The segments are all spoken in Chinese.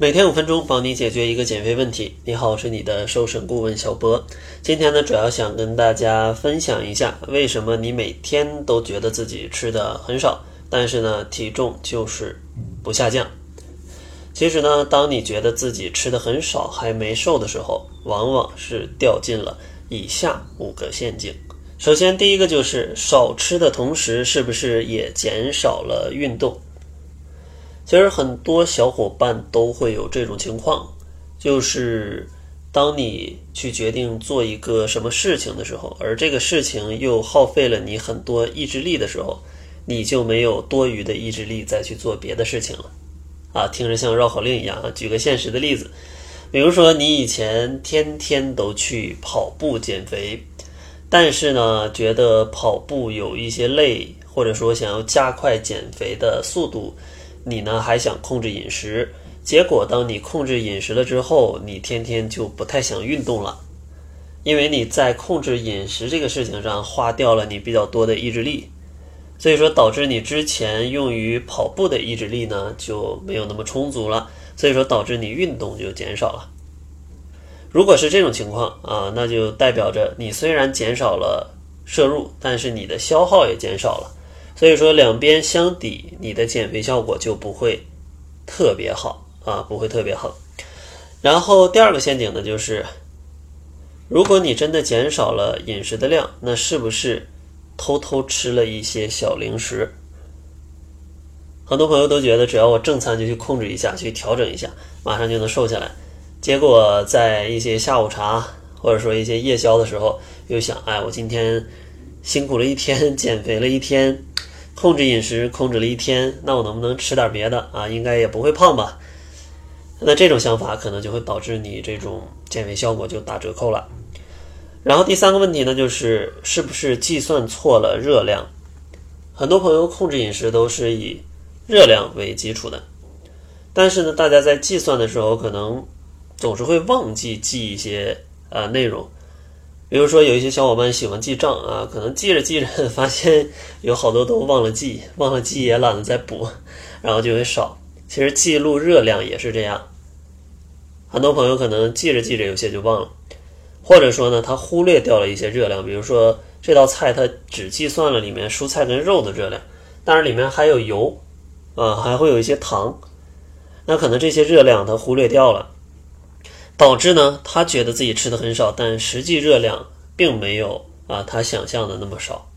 每天五分钟，帮你解决一个减肥问题。你好，我是你的瘦身顾问小博。今天呢，主要想跟大家分享一下，为什么你每天都觉得自己吃的很少，但是呢，体重就是不下降。其实呢，当你觉得自己吃的很少还没瘦的时候，往往是掉进了以下五个陷阱。首先，第一个就是少吃的同时，是不是也减少了运动？其实很多小伙伴都会有这种情况，就是当你去决定做一个什么事情的时候，而这个事情又耗费了你很多意志力的时候，你就没有多余的意志力再去做别的事情了。啊，听着像绕口令一样啊！举个现实的例子，比如说你以前天天都去跑步减肥，但是呢，觉得跑步有一些累，或者说想要加快减肥的速度。你呢还想控制饮食，结果当你控制饮食了之后，你天天就不太想运动了，因为你在控制饮食这个事情上花掉了你比较多的意志力，所以说导致你之前用于跑步的意志力呢就没有那么充足了，所以说导致你运动就减少了。如果是这种情况啊，那就代表着你虽然减少了摄入，但是你的消耗也减少了。所以说两边相抵，你的减肥效果就不会特别好啊，不会特别好。然后第二个陷阱呢，就是如果你真的减少了饮食的量，那是不是偷偷吃了一些小零食？很多朋友都觉得只要我正餐就去控制一下，去调整一下，马上就能瘦下来。结果在一些下午茶或者说一些夜宵的时候，又想，哎，我今天辛苦了一天，减肥了一天。控制饮食控制了一天，那我能不能吃点别的啊？应该也不会胖吧？那这种想法可能就会导致你这种减肥效果就打折扣了。然后第三个问题呢，就是是不是计算错了热量？很多朋友控制饮食都是以热量为基础的，但是呢，大家在计算的时候可能总是会忘记记一些呃内容。比如说，有一些小伙伴喜欢记账啊，可能记着记着，发现有好多都忘了记，忘了记也懒得再补，然后就会少。其实记录热量也是这样，很多朋友可能记着记着有些就忘了，或者说呢，他忽略掉了一些热量。比如说这道菜他只计算了里面蔬菜跟肉的热量，但是里面还有油啊，还会有一些糖，那可能这些热量他忽略掉了。导致呢，他觉得自己吃的很少，但实际热量并没有啊他想象的那么少。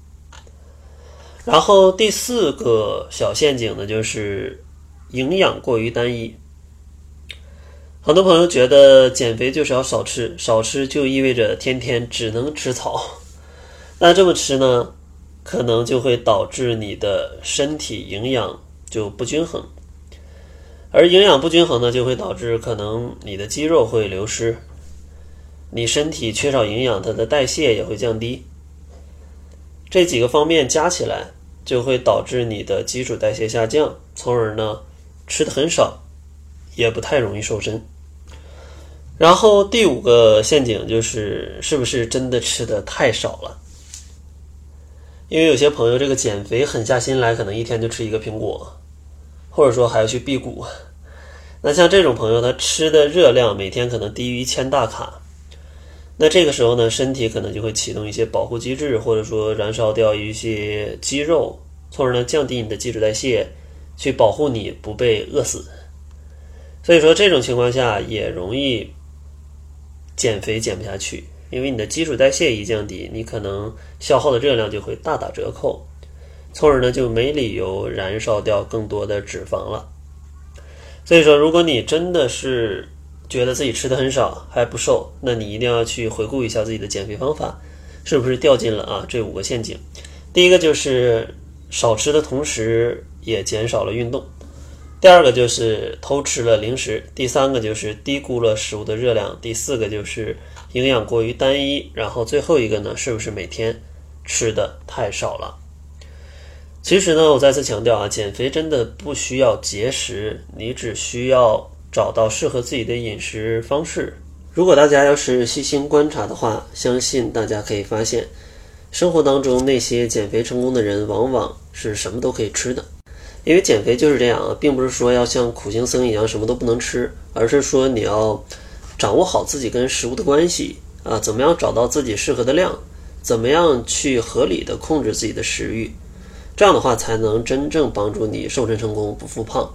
然后第四个小陷阱呢，就是营养过于单一。很多朋友觉得减肥就是要少吃，少吃就意味着天天只能吃草。那这么吃呢，可能就会导致你的身体营养就不均衡。而营养不均衡呢，就会导致可能你的肌肉会流失，你身体缺少营养，它的代谢也会降低。这几个方面加起来，就会导致你的基础代谢下降，从而呢吃的很少，也不太容易瘦身。然后第五个陷阱就是，是不是真的吃的太少了？因为有些朋友这个减肥狠下心来，可能一天就吃一个苹果。或者说还要去辟谷，那像这种朋友，他吃的热量每天可能低于一千大卡，那这个时候呢，身体可能就会启动一些保护机制，或者说燃烧掉一些肌肉，从而呢降低你的基础代谢，去保护你不被饿死。所以说这种情况下也容易减肥减不下去，因为你的基础代谢一降低，你可能消耗的热量就会大打折扣。从而呢，就没理由燃烧掉更多的脂肪了。所以说，如果你真的是觉得自己吃的很少还不瘦，那你一定要去回顾一下自己的减肥方法，是不是掉进了啊这五个陷阱？第一个就是少吃的同时也减少了运动；第二个就是偷吃了零食；第三个就是低估了食物的热量；第四个就是营养过于单一；然后最后一个呢，是不是每天吃的太少了？其实呢，我再次强调啊，减肥真的不需要节食，你只需要找到适合自己的饮食方式。如果大家要是细心观察的话，相信大家可以发现，生活当中那些减肥成功的人，往往是什么都可以吃的。因为减肥就是这样啊，并不是说要像苦行僧一样什么都不能吃，而是说你要掌握好自己跟食物的关系啊，怎么样找到自己适合的量，怎么样去合理的控制自己的食欲，这样的话才能真正帮助你瘦身成功不复胖。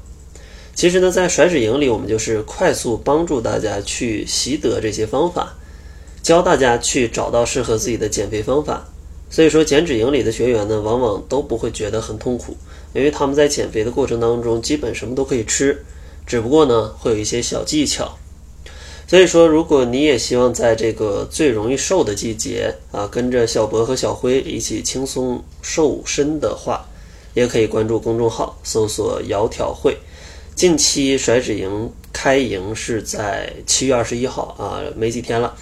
其实呢，在甩脂营里，我们就是快速帮助大家去习得这些方法，教大家去找到适合自己的减肥方法。所以说，减脂营里的学员呢，往往都不会觉得很痛苦，因为他们在减肥的过程当中，基本什么都可以吃，只不过呢，会有一些小技巧。所以说，如果你也希望在这个最容易瘦的季节啊，跟着小博和小辉一起轻松瘦身的话，也可以关注公众号，搜索“窈窕会”。近期甩脂营开营是在七月二十一号啊，没几天了。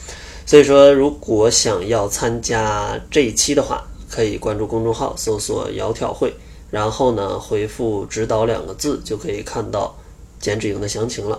所以说，如果想要参加这一期的话，可以关注公众号，搜索“窈窕会”，然后呢回复“指导”两个字，就可以看到减脂营的详情了。